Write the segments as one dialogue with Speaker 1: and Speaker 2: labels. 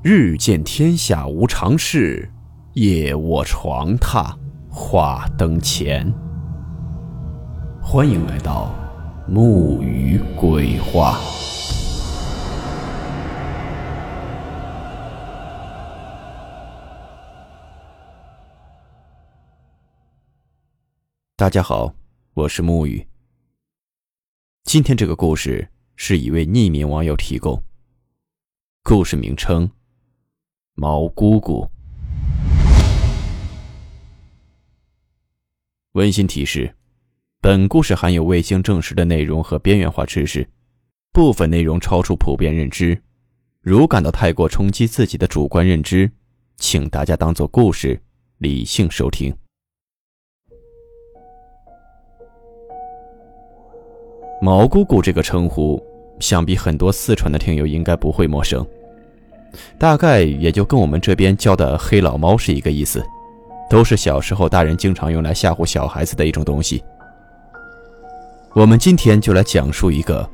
Speaker 1: 日见天下无常事，夜卧床榻话灯前。欢迎来到木鱼鬼话。大家好，我是木鱼。今天这个故事是一位匿名网友提供，故事名称。毛姑姑。温馨提示：本故事含有未经证实的内容和边缘化知识，部分内容超出普遍认知。如感到太过冲击自己的主观认知，请大家当做故事，理性收听。毛姑姑这个称呼，想必很多四川的听友应该不会陌生。大概也就跟我们这边叫的黑老猫是一个意思，都是小时候大人经常用来吓唬小孩子的一种东西。我们今天就来讲述一个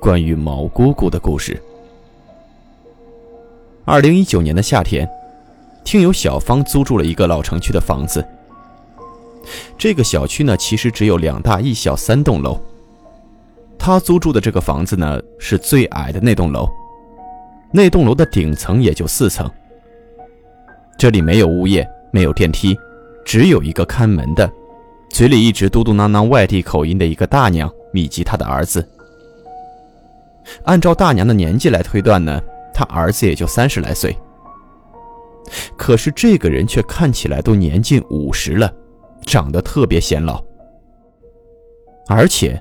Speaker 1: 关于毛姑姑的故事。二零一九年的夏天，听友小芳租住了一个老城区的房子。这个小区呢，其实只有两大一小三栋楼。她租住的这个房子呢，是最矮的那栋楼。那栋楼的顶层也就四层。这里没有物业，没有电梯，只有一个看门的，嘴里一直嘟嘟囔囔外地口音的一个大娘，以及她的儿子。按照大娘的年纪来推断呢，她儿子也就三十来岁。可是这个人却看起来都年近五十了，长得特别显老。而且，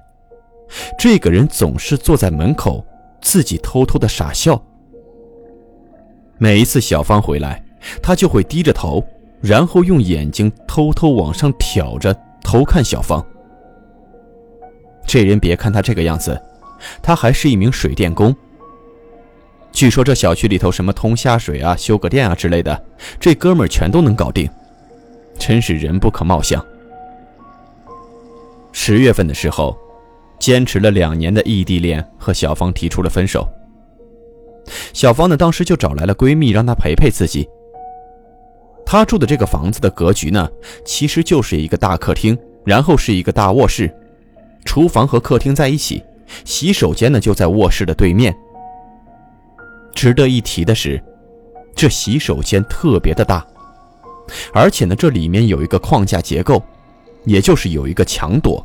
Speaker 1: 这个人总是坐在门口，自己偷偷的傻笑。每一次小芳回来，他就会低着头，然后用眼睛偷偷往上挑着，偷看小芳。这人别看他这个样子，他还是一名水电工。据说这小区里头什么通下水啊、修个电啊之类的，这哥们儿全都能搞定，真是人不可貌相。十月份的时候，坚持了两年的异地恋和小芳提出了分手。小芳呢，当时就找来了闺蜜，让她陪陪自己。她住的这个房子的格局呢，其实就是一个大客厅，然后是一个大卧室，厨房和客厅在一起，洗手间呢就在卧室的对面。值得一提的是，这洗手间特别的大，而且呢，这里面有一个框架结构，也就是有一个墙垛。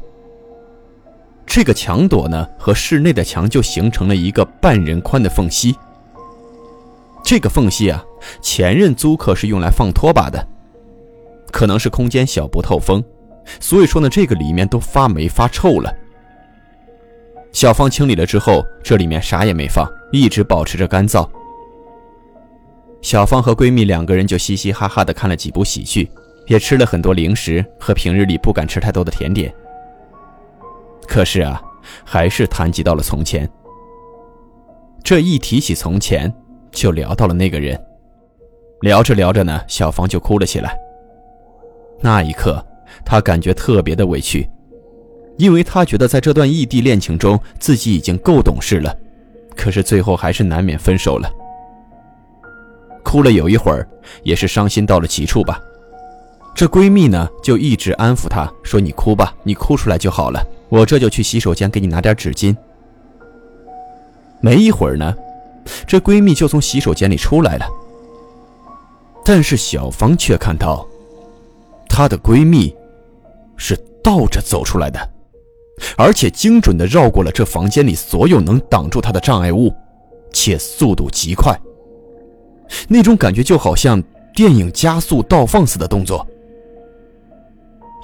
Speaker 1: 这个墙垛呢，和室内的墙就形成了一个半人宽的缝隙。这个缝隙啊，前任租客是用来放拖把的，可能是空间小不透风，所以说呢，这个里面都发霉发臭了。小芳清理了之后，这里面啥也没放，一直保持着干燥。小芳和闺蜜两个人就嘻嘻哈哈的看了几部喜剧，也吃了很多零食和平日里不敢吃太多的甜点。可是啊，还是谈及到了从前。这一提起从前。就聊到了那个人，聊着聊着呢，小芳就哭了起来。那一刻，她感觉特别的委屈，因为她觉得在这段异地恋情中，自己已经够懂事了，可是最后还是难免分手了。哭了有一会儿，也是伤心到了极处吧。这闺蜜呢，就一直安抚她说：“你哭吧，你哭出来就好了，我这就去洗手间给你拿点纸巾。”没一会儿呢。这闺蜜就从洗手间里出来了，但是小芳却看到，她的闺蜜是倒着走出来的，而且精准的绕过了这房间里所有能挡住她的障碍物，且速度极快。那种感觉就好像电影加速倒放似的动作。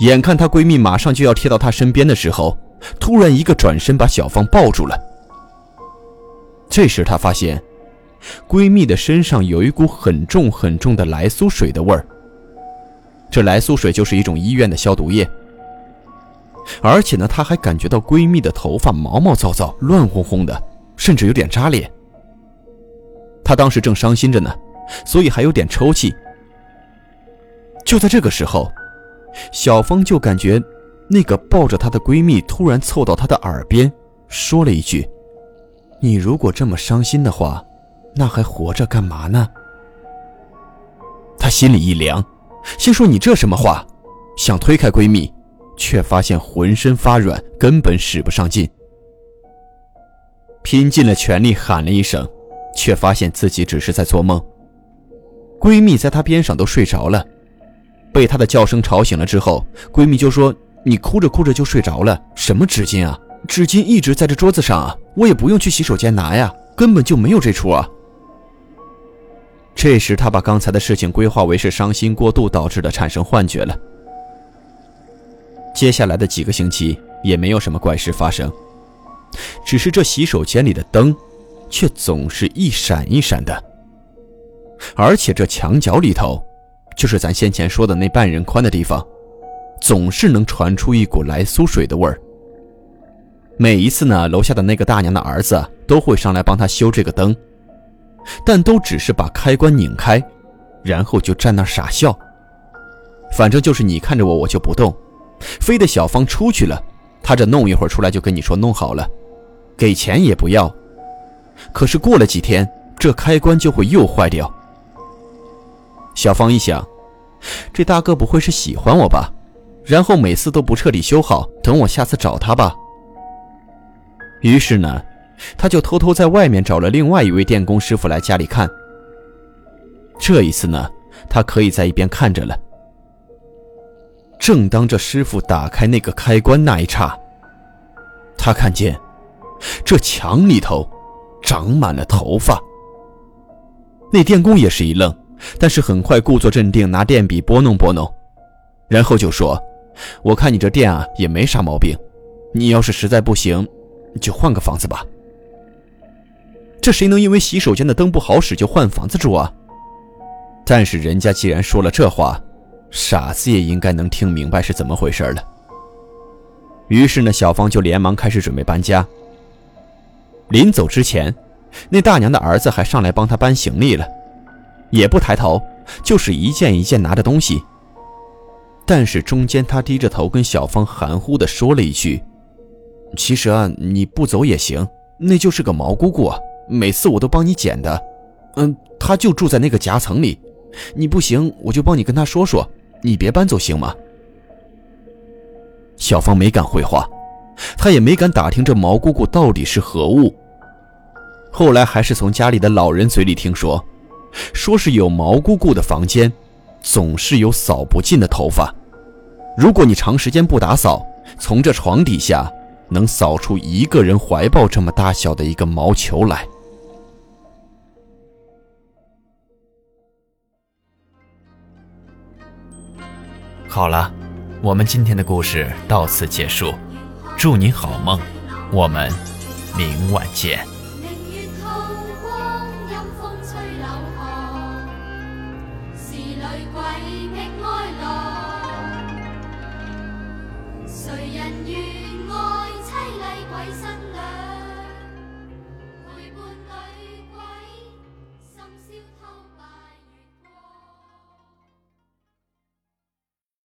Speaker 1: 眼看她闺蜜马上就要贴到她身边的时候，突然一个转身把小芳抱住了。这时，她发现，闺蜜的身上有一股很重很重的来苏水的味儿。这来苏水就是一种医院的消毒液。而且呢，她还感觉到闺蜜的头发毛毛躁躁、乱哄哄的，甚至有点扎脸。她当时正伤心着呢，所以还有点抽泣。就在这个时候，小芳就感觉，那个抱着她的闺蜜突然凑到她的耳边，说了一句。你如果这么伤心的话，那还活着干嘛呢？她心里一凉，心说：“你这什么话？”想推开闺蜜，却发现浑身发软，根本使不上劲。拼尽了全力喊了一声，却发现自己只是在做梦。闺蜜在她边上都睡着了，被她的叫声吵醒了之后，闺蜜就说：“你哭着哭着就睡着了，什么纸巾啊？纸巾一直在这桌子上啊，我也不用去洗手间拿呀，根本就没有这出啊。”这时，他把刚才的事情规划为是伤心过度导致的，产生幻觉了。接下来的几个星期也没有什么怪事发生。只是这洗手间里的灯，却总是一闪一闪的。而且这墙角里头，就是咱先前说的那半人宽的地方，总是能传出一股来苏水的味儿。每一次呢，楼下的那个大娘的儿子都会上来帮他修这个灯，但都只是把开关拧开，然后就站那傻笑。反正就是你看着我，我就不动，非得小芳出去了，他这弄一会儿出来就跟你说弄好了。给钱也不要，可是过了几天，这开关就会又坏掉。小芳一想，这大哥不会是喜欢我吧？然后每次都不彻底修好，等我下次找他吧。于是呢，他就偷偷在外面找了另外一位电工师傅来家里看。这一次呢，他可以在一边看着了。正当这师傅打开那个开关那一刹，他看见。这墙里头长满了头发。那电工也是一愣，但是很快故作镇定，拿电笔拨弄拨弄，然后就说：“我看你这电啊也没啥毛病，你要是实在不行，就换个房子吧。”这谁能因为洗手间的灯不好使就换房子住啊？但是人家既然说了这话，傻子也应该能听明白是怎么回事了。于是呢，小芳就连忙开始准备搬家。临走之前，那大娘的儿子还上来帮他搬行李了，也不抬头，就是一件一件拿着东西。但是中间他低着头跟小芳含糊地说了一句：“其实啊，你不走也行，那就是个毛姑姑啊，每次我都帮你捡的。嗯，她就住在那个夹层里，你不行我就帮你跟她说说，你别搬走行吗？”小芳没敢回话。她也没敢打听这毛姑姑到底是何物。后来还是从家里的老人嘴里听说，说是有毛姑姑的房间，总是有扫不尽的头发。如果你长时间不打扫，从这床底下能扫出一个人怀抱这么大小的一个毛球来。好了，我们今天的故事到此结束。祝你好梦，我们明晚见。